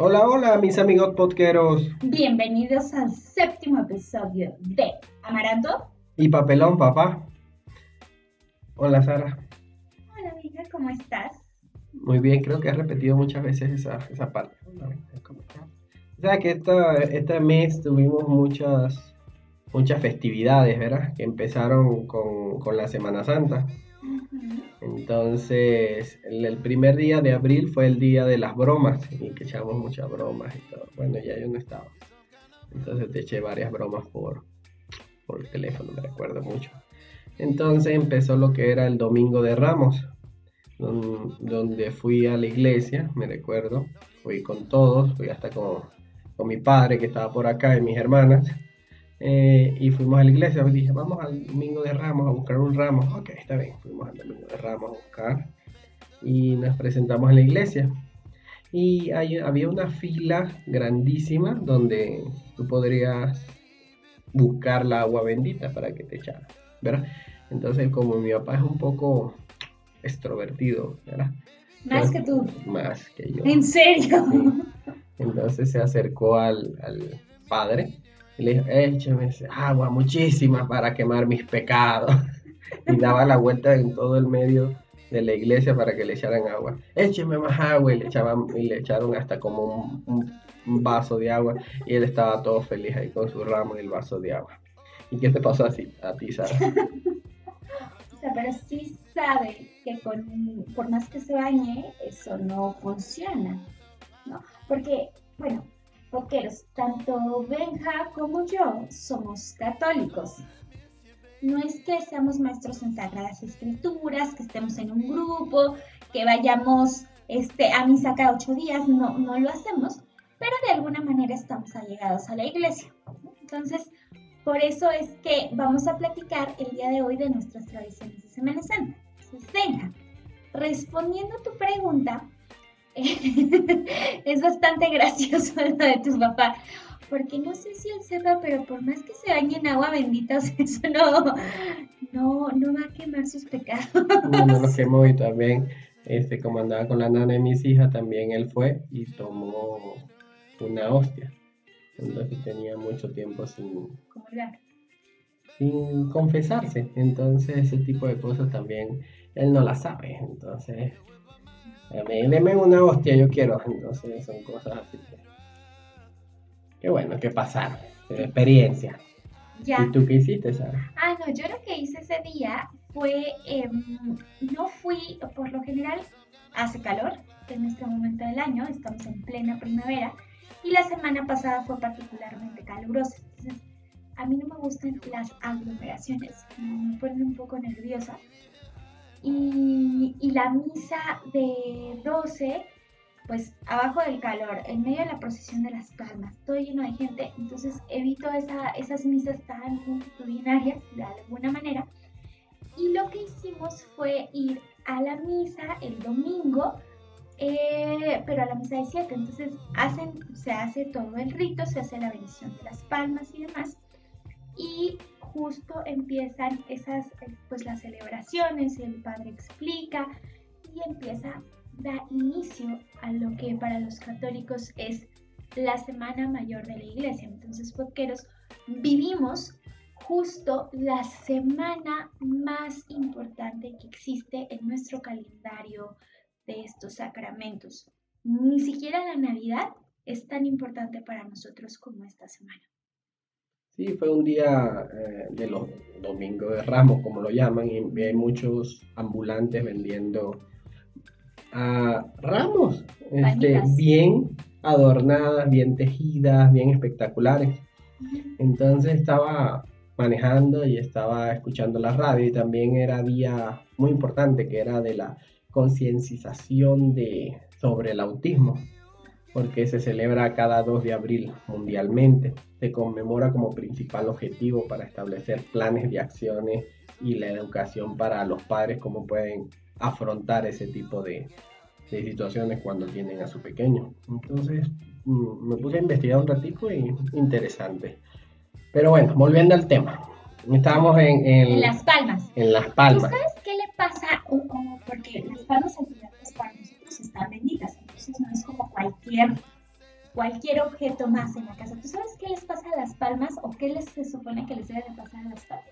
Hola, hola, mis amigos podqueros. Bienvenidos al séptimo episodio de Amaranto. Y papelón, papá. Hola, Sara. Hola, amiga, ¿cómo estás? Muy bien, creo que has repetido muchas veces esa, esa parte. O sea que esta, este mes tuvimos muchas, muchas festividades, ¿verdad? Que empezaron con, con la Semana Santa. Entonces, el, primer día de abril fue el día de las bromas y que echamos muchas bromas y todo. Bueno, ya yo no estaba. Entonces te eché varias bromas por, por teléfono, me recuerdo mucho. Entonces empezó lo que era el Domingo de Ramos, donde fui a la iglesia, me recuerdo. Fui con todos, fui hasta con, con mi padre que estaba por acá y mis hermanas. Eh, y fuimos a la iglesia, dije, vamos al domingo de Ramos a buscar un ramo. Ok, está bien, fuimos al domingo de Ramos a buscar y nos presentamos en la iglesia. Y había una fila grandísima donde tú podrías buscar la agua bendita para que te echara, ¿verdad? Entonces, como mi papá es un poco extrovertido, ¿verdad? Más que tú. Más que yo. ¿En serio? Entonces se acercó al, al padre le dijo, échame agua muchísima para quemar mis pecados. y daba la vuelta en todo el medio de la iglesia para que le echaran agua. Écheme más agua y le, echaban, y le echaron hasta como un, vaso de agua y él estaba todo feliz ahí con su ramo y el vaso de agua. ¿Y qué te pasó así a ti, Sara? o sea, pero sí sabe que con, por más que se bañe, eso no funciona, ¿no? Porque, bueno, Roqueros, tanto Benja como yo somos católicos. No es que seamos maestros en sagradas escrituras, que estemos en un grupo, que vayamos este, a misa cada ocho días, no, no lo hacemos, pero de alguna manera estamos allegados a la iglesia. Entonces, por eso es que vamos a platicar el día de hoy de nuestras tradiciones de Semana Santa. Entonces, Benja, respondiendo a tu pregunta, es bastante gracioso lo de tus papás. Porque no sé si él sepa, pero por más que se bañe en agua bendita, eso no, no, no va a quemar sus pecados. No, no lo quemó y también, este, como andaba con la nana de mis hijas, también él fue y tomó una hostia. Entonces tenía mucho tiempo sin... Sin confesarse. Entonces ese tipo de cosas también él no las sabe. Entonces Deme una hostia, yo quiero. Entonces son cosas así. Qué bueno, qué pasar. Experiencia. Ya. ¿Y tú qué hiciste, Sara? Ah, no, yo lo que hice ese día fue, em, no fui, por lo general hace calor en este momento del año, estamos en plena primavera, y la semana pasada fue particularmente calurosa. Entonces, a mí no me gustan las aglomeraciones, me ponen un poco nerviosa. Y, la misa de 12, pues abajo del calor, en medio de la procesión de las palmas, todo lleno de gente, entonces evito esa, esas misas tan multitudinarias de alguna manera. Y lo que hicimos fue ir a la misa el domingo, eh, pero a la misa de 7. Entonces hacen, se hace todo el rito, se hace la bendición de las palmas y demás. Y justo empiezan esas, eh, pues las celebraciones, el padre explica y empieza, a dar inicio a lo que para los católicos es la Semana Mayor de la Iglesia. Entonces, podqueros, vivimos justo la semana más importante que existe en nuestro calendario de estos sacramentos. Ni siquiera la Navidad es tan importante para nosotros como esta semana. Sí, fue un día eh, de los domingos de Ramos, como lo llaman, y hay muchos ambulantes vendiendo a ramos este, bien adornadas, bien tejidas, bien espectaculares. Entonces estaba manejando y estaba escuchando la radio y también era día muy importante que era de la concienciación de sobre el autismo porque se celebra cada 2 de abril mundialmente. Se conmemora como principal objetivo para establecer planes de acciones y la educación para los padres, cómo pueden afrontar ese tipo de, situaciones cuando tienen a su pequeño. Entonces mm, me puse a investigar un ratito y interesante. Pero bueno, volviendo al tema. Estábamos en, en, Las Palmas. En Las Palmas. ¿Tú sabes qué le pasa? porque Las Palmas, al final, para nosotros están benditas. Entonces no es como cualquier cualquier objeto más en la casa. ¿Tú sabes qué les pasa a las palmas o qué les se supone que les debe de pasar a las palmas?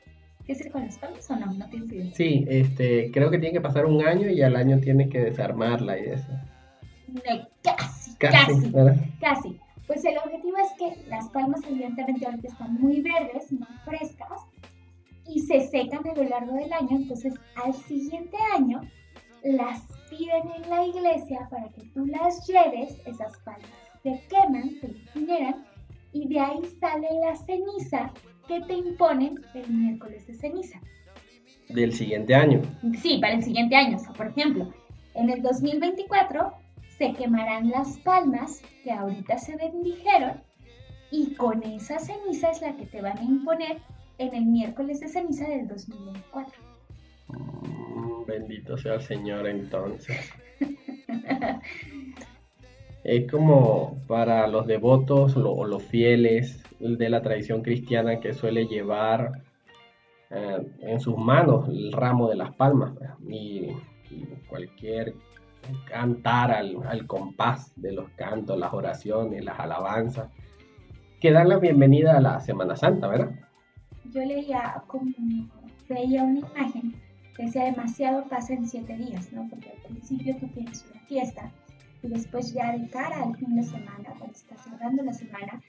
¿Qué es con las palmas o no? No tienes idea. Sí, este, creo que tiene que pasar un año y al año tiene que desarmarla y eso. casi, casi, casi, Pues el objetivo es que las palmas evidentemente ahorita están muy verdes, muy frescas y se secan a lo largo del año, entonces al siguiente año las piden en la iglesia para que tú las lleves, esas palmas se queman, se incineran y de ahí sale la ceniza que te imponen el miércoles de ceniza. Del siguiente año. Sí, para el siguiente año. O sea, por ejemplo, en el 2024 se quemarán las palmas que ahorita se bendijeron y con esa ceniza es la que te van a imponer en el miércoles de ceniza del 2024. Bendito sea el Señor entonces. es como para los devotos o los fieles de la tradición cristiana que suele llevar eh, en sus manos el ramo de las palmas pues, y, cualquier cantar al, compás de los cantos, las oraciones, las alabanzas, que dan la bienvenida a la Semana Santa, ¿verdad? Yo leía como veía una imagen que decía demasiado pasa en siete días, ¿no? Porque al principio tú tienes una fiesta y después ya de cara al fin de semana, cuando estás cerrando la semana,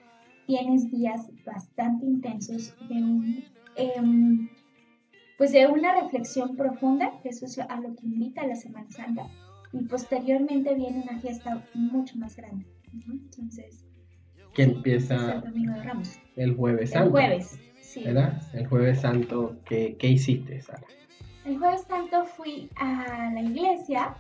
tienes días bastante intensos de un, em, pues de una reflexión profunda, que eso es a lo que invita a la Semana Santa, y posteriormente viene una fiesta mucho más grande. Entonces, que empieza el domingo de Ramos. El jueves santo. El jueves, sí. ¿Verdad? El jueves santo, ¿qué, qué hiciste, Sara? El jueves santo fui a la iglesia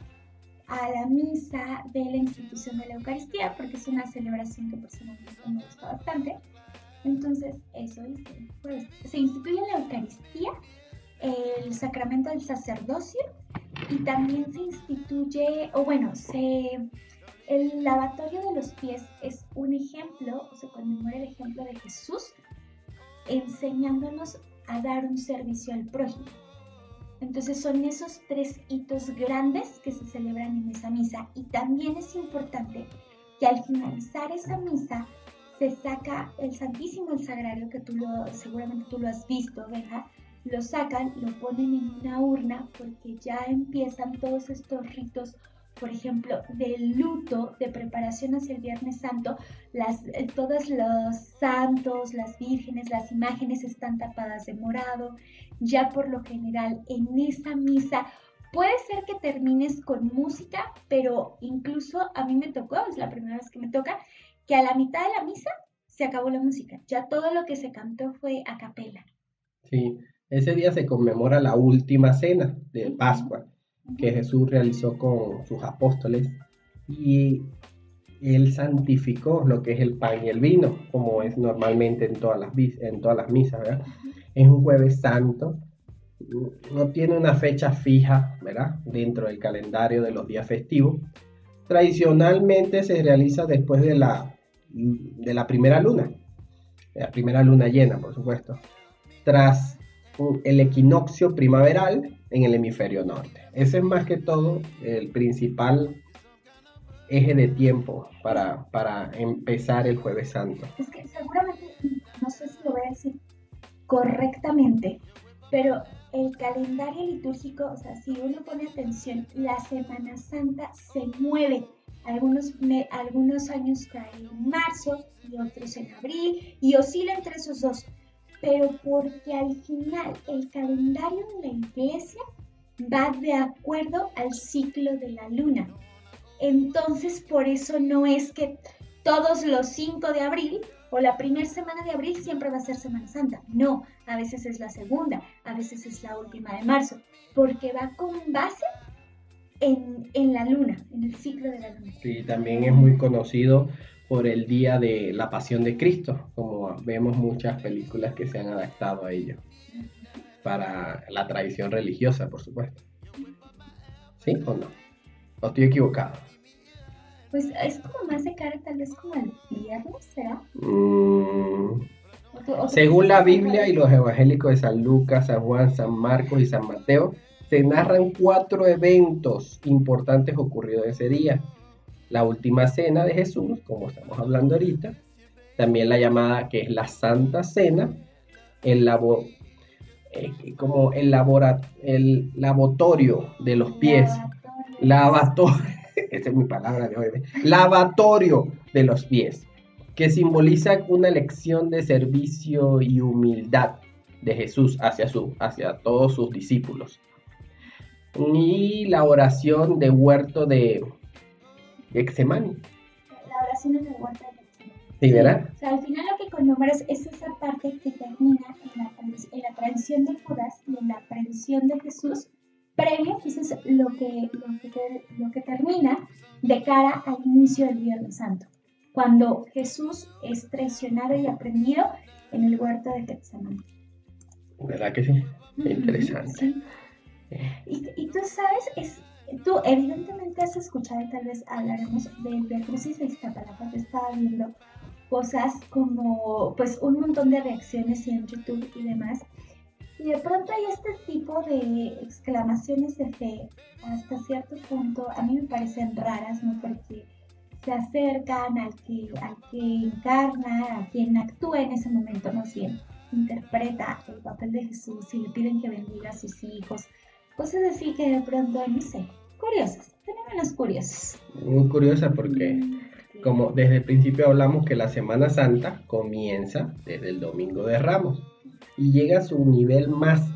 a la misa de la institución de la Eucaristía, porque es una celebración que personalmente me gusta bastante. Entonces, eso hice. Pues, se instituye la Eucaristía, el sacramento del sacerdocio, y también se instituye, o bueno, el lavatorio de los pies es un ejemplo, se conmemora el ejemplo de Jesús enseñándonos a dar un servicio al prójimo. Entonces son esos tres hitos grandes que se celebran en esa misa y también es importante que al finalizar esa misa se saca el Santísimo, el Sagrario, que tú seguramente tú lo has visto, ¿verdad? Lo sacan, lo ponen en una urna porque ya empiezan todos estos ritos por ejemplo, del luto, de preparación hacia el Viernes Santo, las, eh, todos los santos, las vírgenes, las imágenes están tapadas de morado. Ya por lo general en esa misa puede ser que termines con música, pero incluso a mí me tocó, es la primera vez que me toca, que a la mitad de la misa se acabó la música. Ya todo lo que se cantó fue a capela. Sí, ese día se conmemora la última cena de Pascua que Jesús realizó con sus apóstoles y él santificó lo que es el pan y el vino, como es normalmente en todas las, en todas las misas, ¿verdad? Es un jueves santo, no tiene una fecha fija, ¿verdad? Dentro del calendario de los días festivos. Tradicionalmente se realiza después de la, de la primera luna, la primera luna llena, por supuesto, tras el equinoccio primaveral en el hemisferio norte. Ese es más que todo el principal eje de tiempo para, para empezar el jueves santo. Es que seguramente, no sé si lo voy a decir correctamente, pero el calendario litúrgico, o sea, si uno pone atención, la Semana Santa se mueve. Algunos, algunos años cae en marzo y otros en abril y oscila entre esos dos pero porque al final el calendario de la iglesia va de acuerdo al ciclo de la luna. Entonces, por eso no es que todos los 5 de abril o la primera semana de abril siempre va a ser Semana Santa. No, a veces es la segunda, a veces es la última de marzo, porque va con base en, en la luna, en el ciclo de la luna. Sí, también es muy conocido por el día de la pasión de Cristo, como vemos muchas películas que se han adaptado a ello, para la tradición religiosa, por supuesto. ¿Sí o no? ¿O estoy equivocado? Pues es como más de cara tal vez como el viernes, ¿será? Mm. según la Biblia y los evangélicos de San Lucas, San Juan, San Marcos y San Mateo, se narran cuatro eventos importantes ocurridos ese día la última cena de Jesús, como estamos hablando ahorita, también la llamada que es la Santa Cena, el labo, como el, labora, el lavatorio de los pies, lavatorio, esa es mi palabra de hoy, ¿eh? lavatorio de los pies, que simboliza una lección de servicio y humildad de Jesús hacia, su, hacia todos sus discípulos. Y la oración de huerto de Exemani. La oración en el huerto de Sí, ¿verdad? O sea, al final lo que conmemoras es esa parte que termina en la, en la tradición de Judas y en la tradición de Jesús previo, eso es lo que, lo que, lo que termina de cara al inicio del Viernes Santo, cuando Jesús es traicionado y aprendido en el huerto de Getsemaní. ¿Verdad que sí? Interesante. Y, y, tú sabes, es, tú evidentemente has escuchado y tal vez hablaremos del Via Crucis de Iztapalapa, te estaba viendo cosas como pues un montón de reacciones en YouTube y demás. Y de pronto hay este tipo de exclamaciones de fe, hasta cierto punto, a mí me parecen raras, ¿no? Porque se acercan al que, al que encarna, a quien actúa en ese momento, no quien interpreta el papel de Jesús y le piden que bendiga a sus hijos. Cosas así que de pronto, no sé, curiosas, menos curiosas. Muy curiosa porque mm como desde el principio hablamos que la Semana Santa comienza desde el Domingo de Ramos y llega a su nivel más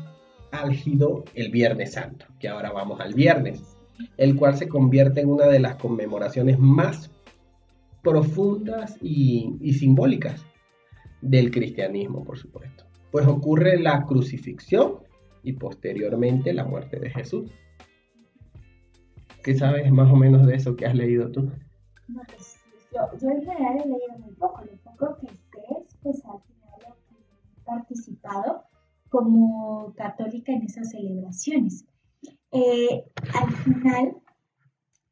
álgido el Viernes Santo, que ahora vamos al viernes, el cual se convierte en una de las conmemoraciones más profundas y, simbólicas del cristianismo, por supuesto. Pues ocurre la crucifixión y posteriormente la muerte de Jesús. ¿Qué sabes más o menos de eso que has leído tú? Pues, yo, en general he leído muy poco, lo poco que sé pues al final he participado como católica en esas celebraciones. Eh, al final,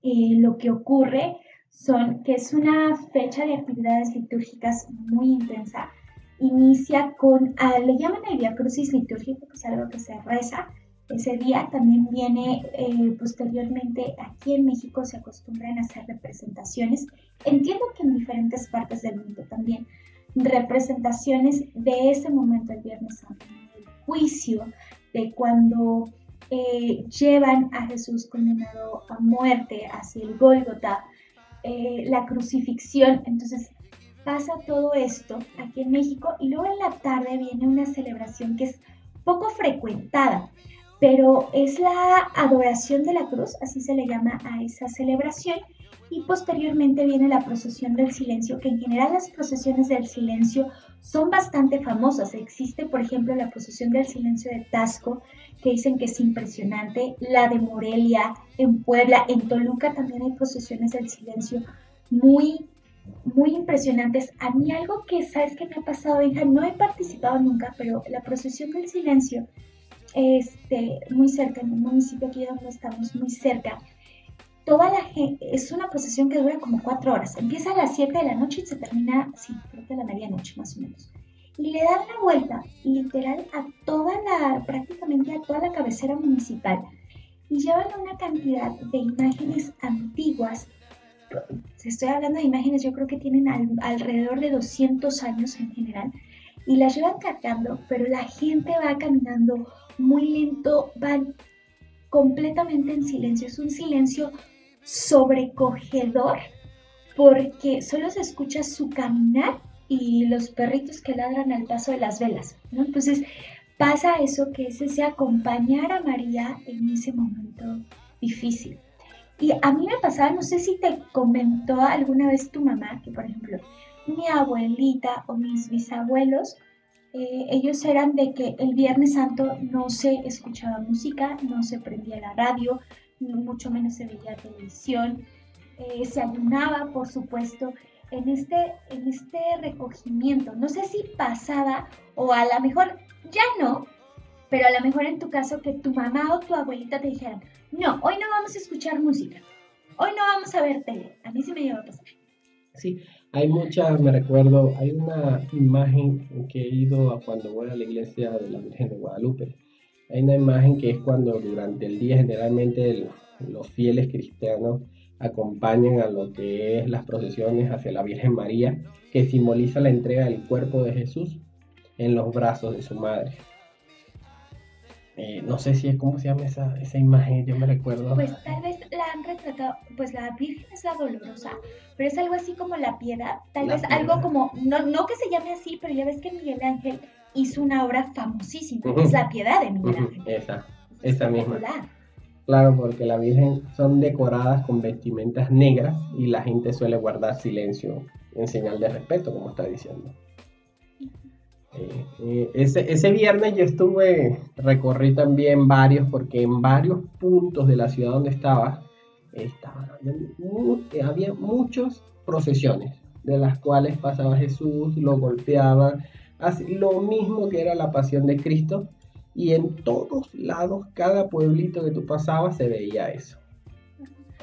eh, lo que ocurre son que es una fecha de actividades litúrgicas muy intensa. Inicia con, ah, le llaman el Via Crucis litúrgico, que es algo que se reza ese día. También viene eh, posteriormente aquí en México se acostumbran a hacer representaciones. Entiendo que en diferentes partes del mundo también representaciones de ese momento el Viernes Santo, el juicio de cuando eh, llevan a Jesús condenado a muerte hacia el Gólgota, eh, la crucifixión. Entonces pasa todo esto aquí en México y luego en la tarde viene una celebración que es poco frecuentada pero es la adoración de la cruz, así se le llama a esa celebración, y posteriormente viene la procesión del silencio, que en general las procesiones del silencio son bastante famosas. Existe, por ejemplo, la procesión del silencio de Tasco, que dicen que es impresionante, la de Morelia, en Puebla, en Toluca también hay procesiones del silencio muy muy impresionantes. A mí algo que, ¿sabes que me ha pasado, hija? No he participado nunca, pero la procesión del silencio este, muy cerca, en un municipio aquí donde estamos, muy cerca. Toda la es una procesión que dura como cuatro horas. Empieza a las 7 de la noche y se termina, sí, creo que a la medianoche más o menos. Y le dan la vuelta literal a toda la, prácticamente a toda la cabecera municipal. Y llevan una cantidad de imágenes antiguas. Estoy hablando de imágenes, yo creo que tienen alrededor de 200 años en general. Y las llevan cargando, pero la gente va caminando muy lento, van completamente en silencio. Es un silencio sobrecogedor porque solo se escucha su caminar y los perritos que ladran al paso de las velas. Entonces pasa eso que es ese acompañar a María en ese momento difícil. Y a mí me pasaba, no sé si te comentó alguna vez tu mamá, que por ejemplo mi abuelita o mis bisabuelos eh, ellos eran de que el Viernes Santo no se escuchaba música, no se prendía la radio, mucho menos se veía televisión, eh, se ayunaba, por supuesto, en este, en este recogimiento. No sé si pasaba o a lo mejor ya no, pero a lo mejor en tu caso que tu mamá o tu abuelita te dijeran, no, hoy no vamos a escuchar música, hoy no vamos a ver tele. A mí sí me lleva a pasar. Sí, hay muchas, me recuerdo, hay una imagen que he ido a cuando voy a la iglesia de la Virgen de Guadalupe. Hay una imagen que es cuando durante el día generalmente los fieles cristianos acompañan a lo que es las procesiones hacia la Virgen María, que simboliza la entrega del cuerpo de Jesús en los brazos de su madre. Eh, no sé si es cómo se llama esa, esa imagen, yo me recuerdo. Pues tal vez la han retratado, pues la Virgen es la dolorosa, pero es algo así como la piedad, tal vez algo como, no, no que se llame así, pero ya ves que Miguel Ángel hizo una obra famosísima, es la piedad de Miguel Ángel. Esa, esa misma. Claro, porque la Virgen son decoradas con vestimentas negras y la gente suele guardar silencio en señal de respeto, como está diciendo. Eh, eh, ese, ese, viernes yo estuve, recorrí también varios, porque en varios puntos de la ciudad donde estaba, estaba había muchas procesiones, de las cuales pasaba Jesús, lo golpeaba, así, lo mismo que era la pasión de Cristo, y en todos lados, cada pueblito que tú pasabas se veía eso.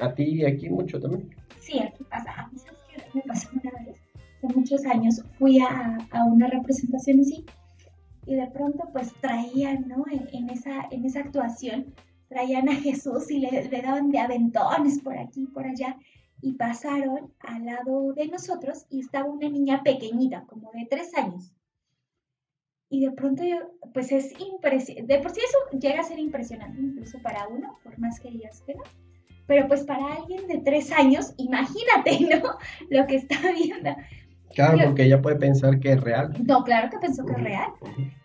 ¿A ti y aquí mucho también? Sí, aquí pasa. ¿Sabes qué me pasó una vez? Hace muchos años fui a, a una representación así y de pronto pues traían, ¿no? En, esa, en esa actuación, traían a Jesús y le, le daban de aventones por aquí por allá y pasaron al lado de nosotros y estaba una niña pequeñita, como de tres años. Y de pronto yo, pues es impresionante, de por sí eso llega a ser impresionante, incluso para uno, por más que digas que no. Pero pues para alguien de tres años, imagínate, ¿no? Lo que está viendo. Claro, porque ella puede pensar que es real. No, claro que pensó que es real.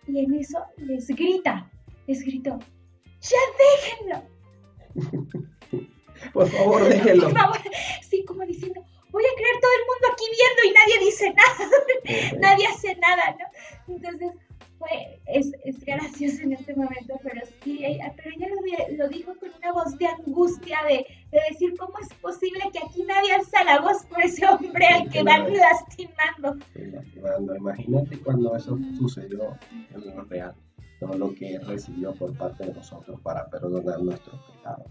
Y en eso les grita, les gritó, ¡ya déjenlo! Por favor, déjenlo. Por favor. Sí, como diciendo, voy a creer todo el mundo aquí viendo y nadie dice nada, nadie hace nada, ¿no? Entonces, es, es gracioso en este momento, pero sí, pero ella lo, dijo con una voz de angustia, de, de, decir, ¿cómo es posible que aquí nadie alza la voz por ese hombre al que van lastimando? lastimando. Imagínate cuando eso sucedió en lo real, todo lo que recibió por parte de nosotros para perdonar nuestros pecados.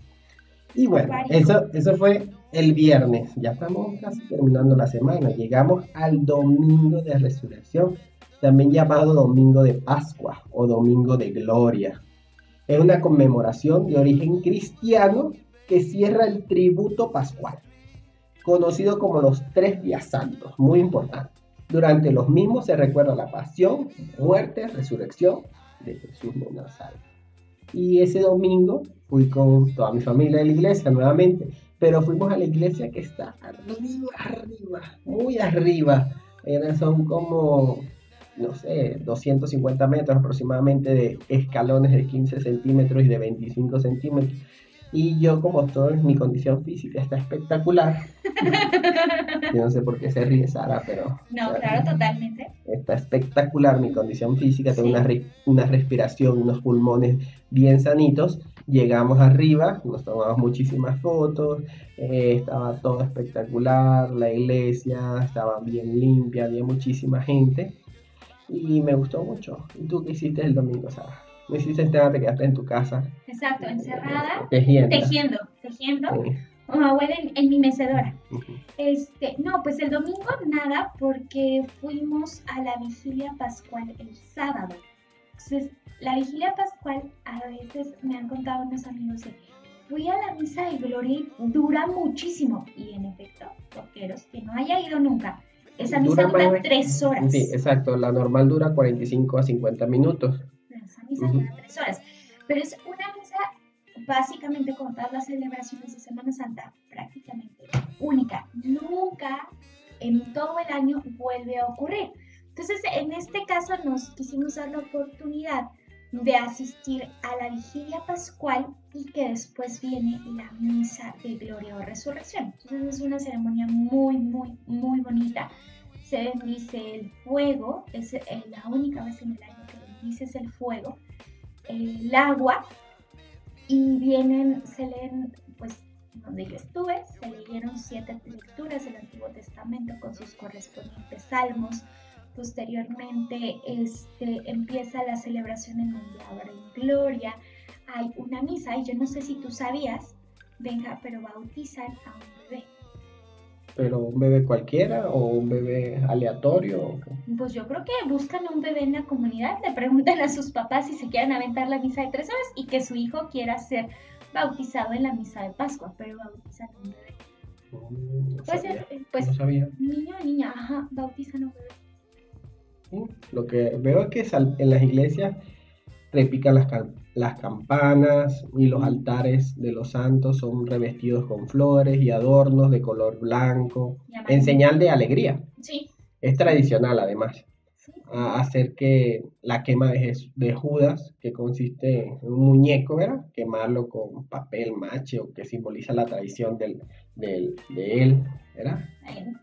Y bueno, eso, eso fue el viernes. Ya estamos casi terminando la semana. Llegamos al domingo de resurrección también llamado Domingo de Pascua o Domingo de Gloria. Es una conmemoración de origen cristiano que cierra el tributo pascual, conocido como los tres días santos, muy importante. Durante los mismos se recuerda la pasión, muerte, resurrección de Jesús de Nazaret. Y ese domingo fui con toda mi familia a la iglesia nuevamente, pero fuimos a la iglesia que está arriba, arriba, muy arriba. son como no sé, 250 metros aproximadamente de escalones de 15 centímetros y de 25 centímetros. Y yo, como todo, mi condición física está espectacular. yo no sé por qué se ríe Sara, pero... No, claro, totalmente. Está espectacular mi condición física, tengo una, una respiración, unos pulmones bien sanitos. Llegamos arriba, nos tomamos muchísimas fotos, eh, estaba todo espectacular, la iglesia estaba bien limpia, había muchísima gente y me gustó mucho. ¿Y tú qué hiciste el domingo, Sara? Me hiciste nada, te quedaste en tu casa. Exacto, encerrada. Tejiendo. Tejiendo, tejiendo. Como abuela en, mi mecedora. Este, no, pues el domingo nada, porque fuimos a la vigilia pascual el sábado. Entonces, la vigilia pascual, a veces me han contado unos amigos de, fui a la misa de gloria y dura muchísimo. Y en efecto, toqueros, que no haya ido nunca, esa misa dura, tres horas. Sí, exacto. La normal dura 45 a 50 minutos. Esa misa dura tres horas. Pero es una misa básicamente como todas las celebraciones de Semana Santa, prácticamente única. Nunca en todo el año vuelve a ocurrir. Entonces, en este caso nos quisimos dar la oportunidad de asistir a la vigilia pascual y que después viene la misa de gloria o resurrección. Entonces es una ceremonia muy, muy, muy bonita. Se bendice el fuego, es la única vez en el año que bendices el fuego, el agua y vienen, se leen, pues donde yo estuve, se leyeron siete lecturas del Antiguo Testamento con sus correspondientes salmos, Posteriormente este, empieza la celebración en donde ahora en Gloria hay una misa y yo no sé si tú sabías, venga, pero bautizan a un bebé. ¿Pero un bebé cualquiera o un bebé aleatorio? Pues yo creo que buscan un bebé en la comunidad, le preguntan a sus papás si se quieren aventar la misa de tres horas y que su hijo quiera ser bautizado en la misa de Pascua, pero bautizan a un bebé. No Pues, sabía, eh, pues no sabía. niño o niña, ajá, bautizan a un bebé. Lo que veo es que en las iglesias repican las, las campanas y los altares de los santos son revestidos con flores y adornos de color blanco, en señal de alegría. Sí, Es tradicional además. A- hacer que la quema de, Jes- de Judas, que consiste en un muñeco, ¿verdad? Quemarlo con papel mache o que simboliza la traición del, del- de él, ¿verdad?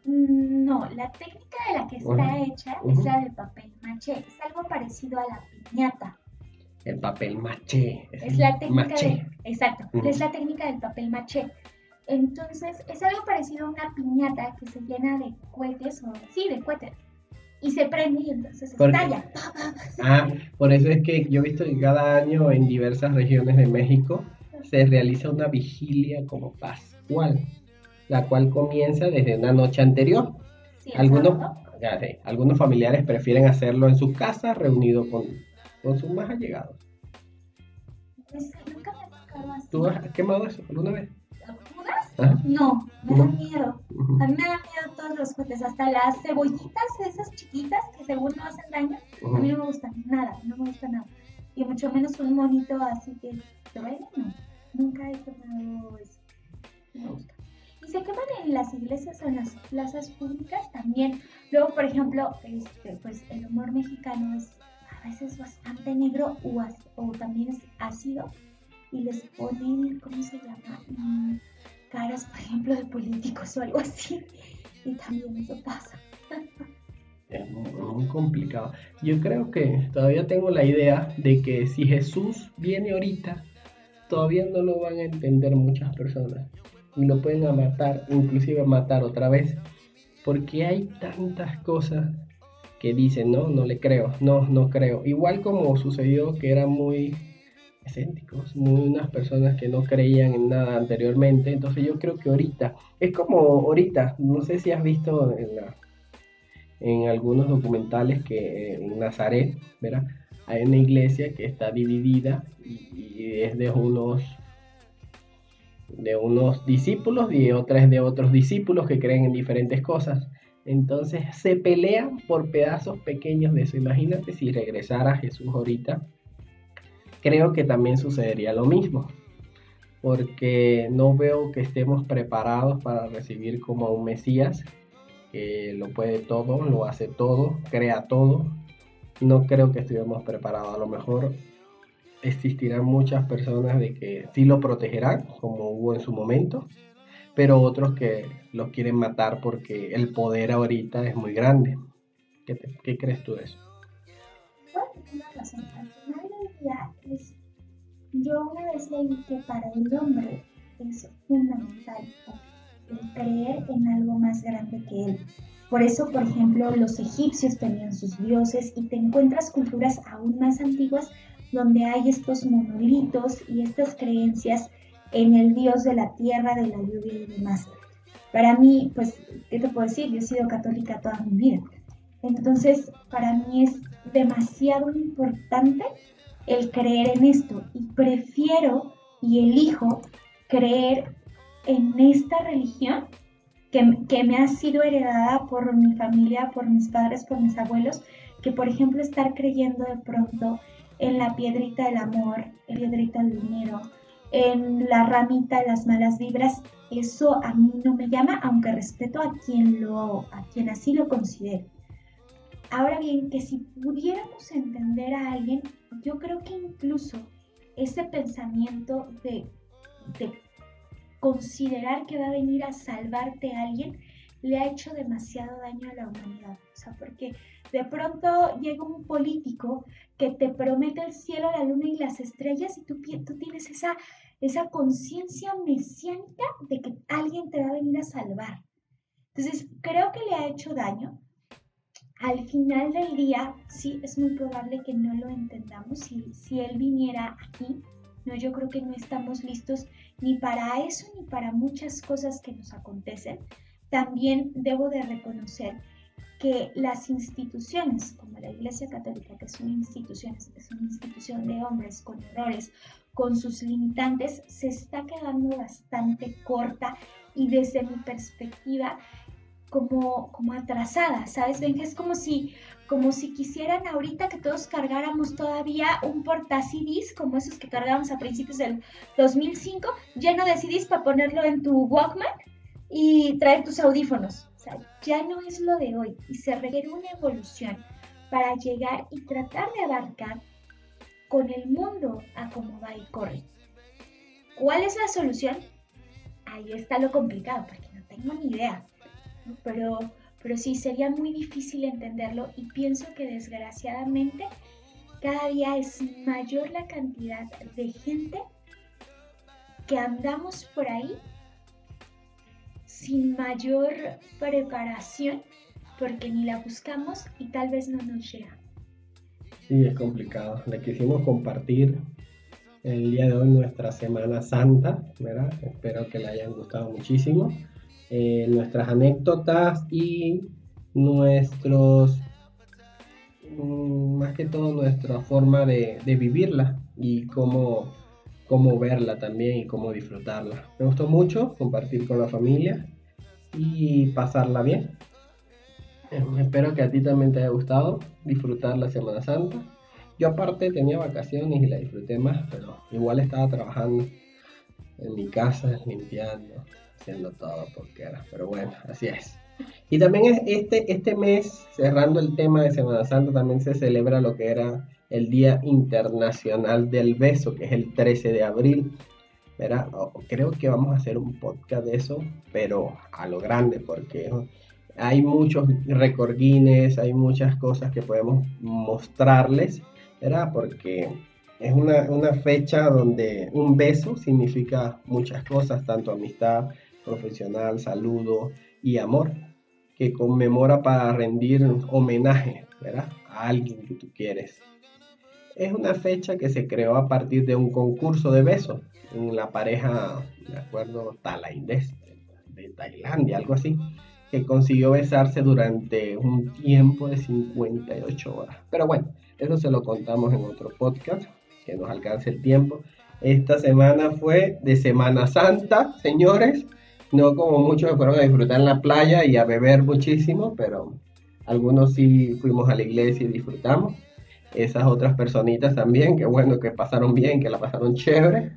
Mm, No, la técnica de la que está hecha es la del papel maché. Es algo parecido a la piñata. El papel maché. Es la técnica maché. de- exacto, es la técnica del papel maché. Entonces, es algo parecido a una piñata que se llena de cohetes, o sí, de cohetes. Y se prende y entonces ¿Por qué? estalla. Ah, por eso es que yo he visto que cada año en diversas regiones de México se realiza una vigilia como pascual, la cual comienza desde una noche anterior. Sí, Algunos, ya algunos familiares prefieren hacerlo en su casa, reunido con, con sus más allegados. Pues, nunca me así. ¿Tú has quemado eso alguna vez? No, me da miedo. A mí me da miedo todos los cohetes, hasta las cebollitas, esas chiquitas que según no hacen daño. A mí no me gustan nada, no me gusta nada. Y mucho menos un monito así que te no. Nunca he tomado eso. No me gusta. Y se queman en las iglesias o en las plazas públicas también. Luego, por ejemplo, este, pues el humor mexicano es a veces bastante negro o, también es ácido. Y les ponen, ¿cómo se llama? Caras, por ejemplo, de políticos o algo así. Y también eso pasa. Es muy, complicado. Yo creo que todavía tengo la idea de que si Jesús viene ahorita, todavía no lo van a entender muchas personas. Y lo pueden a matar, inclusive matar otra vez. Porque hay tantas cosas que dicen, no, no le creo, no, no creo. Igual como sucedió que eran muy escépticos, muy unas personas que no creían en nada anteriormente. Entonces yo creo que ahorita, es como ahorita, no sé si has visto en la en algunos documentales que en Nazaret, ¿verdad? Hay una iglesia que está dividida y, es de unos de unos discípulos y otra es de otros discípulos que creen en diferentes cosas. Entonces se pelean por pedazos pequeños de eso. Imagínate si regresara Jesús ahorita. Creo que también sucedería lo mismo. Porque no veo que estemos preparados para recibir como a un Mesías que lo puede todo, lo hace todo, crea todo. No creo que estuvimos preparados. A lo mejor existirán muchas personas de que sí lo protegerán, como hubo en su momento, pero otros que lo quieren matar porque el poder ahorita es muy grande. ¿Qué, qué crees tú de eso? Final del día, es, yo una vez leí que para el hombre es fundamental el creer en algo más grande que él. Por eso, por ejemplo, los egipcios tenían sus dioses y te encuentras culturas aún más antiguas donde hay estos monolitos y estas creencias en el dios de la tierra, de la lluvia y demás. Para mí, pues, ¿qué te puedo decir? Yo he sido católica toda mi vida. Entonces, para mí es demasiado importante el creer en esto y prefiero y elijo creer en esta religión que, que me ha sido heredada por mi familia, por mis padres, por mis abuelos, que por ejemplo estar creyendo de pronto en la piedrita del amor, en la piedrita del dinero, en la ramita de las malas vibras, eso a mí no me llama, aunque respeto a quien, lo, a quien así lo considere. Ahora bien, que si pudiéramos entender a alguien, yo creo que incluso ese pensamiento de, de considerar que va a venir a salvarte a alguien le ha hecho demasiado daño a la humanidad. O sea, porque de pronto llega un político que te promete el cielo, la luna y las estrellas y tú, tú tienes esa, esa conciencia mesiánica de que alguien te va a venir a salvar. Entonces, creo que le ha hecho daño. Al final del día, sí, es muy probable que no lo entendamos. Si, si él viniera aquí, no, yo creo que no estamos listos ni para eso ni para muchas cosas que nos acontecen. También debo de reconocer que las instituciones, como la Iglesia Católica, que es una institución, es una institución de hombres con errores, con sus limitantes, se está quedando bastante corta y desde mi perspectiva como, como atrasada, ¿sabes? Ven es como si, como si quisieran ahorita que todos cargáramos todavía un porta CDs como esos que cargábamos a principios del 2005, lleno de CDs para ponerlo en tu Walkman y traer tus audífonos. Ya no es lo de hoy y se requiere una evolución para llegar y tratar de abarcar con el mundo a cómo va y corre. ¿Cuál es la solución? Ahí está lo complicado, porque no tengo ni idea. Pero, pero sí, sería muy difícil entenderlo y pienso que desgraciadamente cada día es mayor la cantidad de gente que andamos por ahí sin mayor preparación porque ni la buscamos y tal vez no nos llega. Sí, es complicado. Le quisimos compartir el día de hoy nuestra Semana Santa, ¿verdad? Espero que le hayan gustado muchísimo. Eh, nuestras anécdotas y nuestros, mm, más que todo nuestra forma de, vivirla y cómo, cómo verla también y cómo disfrutarla. Me gustó mucho compartir con la familia y pasarla bien. Eh, espero que a ti también te haya gustado disfrutar la Semana Santa. Yo aparte tenía vacaciones y la disfruté más, pero igual estaba trabajando en mi casa, limpiando, haciendo todo porque era. Pero bueno, así es. Y también este, este mes, cerrando el tema de Semana Santa, también se celebra lo que era el Día Internacional del Beso, que es el 13 de abril. Creo que vamos a hacer un podcast de eso, pero a lo grande, porque hay muchos recordines, hay muchas cosas que podemos mostrarles, ¿verdad? Porque es una, fecha donde un beso significa muchas cosas, tanto amistad, profesional, saludo y amor, que conmemora para rendir homenaje, ¿verdad? A alguien que tú quieres. Es una fecha que se creó a partir de un concurso de besos en la pareja, de acuerdo, tailandés de Tailandia, algo así que consiguió besarse durante un tiempo de 58 horas. Pero bueno, eso se lo contamos en otro podcast, que nos alcance el tiempo. Esta semana fue de Semana Santa, señores. No como muchos fueron a disfrutar en la playa y a beber muchísimo, pero algunos sí fuimos a la iglesia y disfrutamos. Esas otras personitas también, que bueno, que pasaron bien, que la pasaron chévere.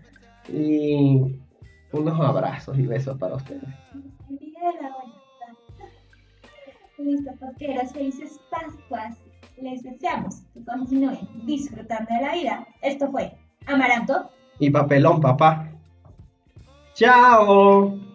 Y unos abrazos y besos para ustedes. Listo, eras felices Pascuas. Les deseamos que continúen disfrutando de la vida. Esto fue Amaranto y Papelón, papá. ¡Chao!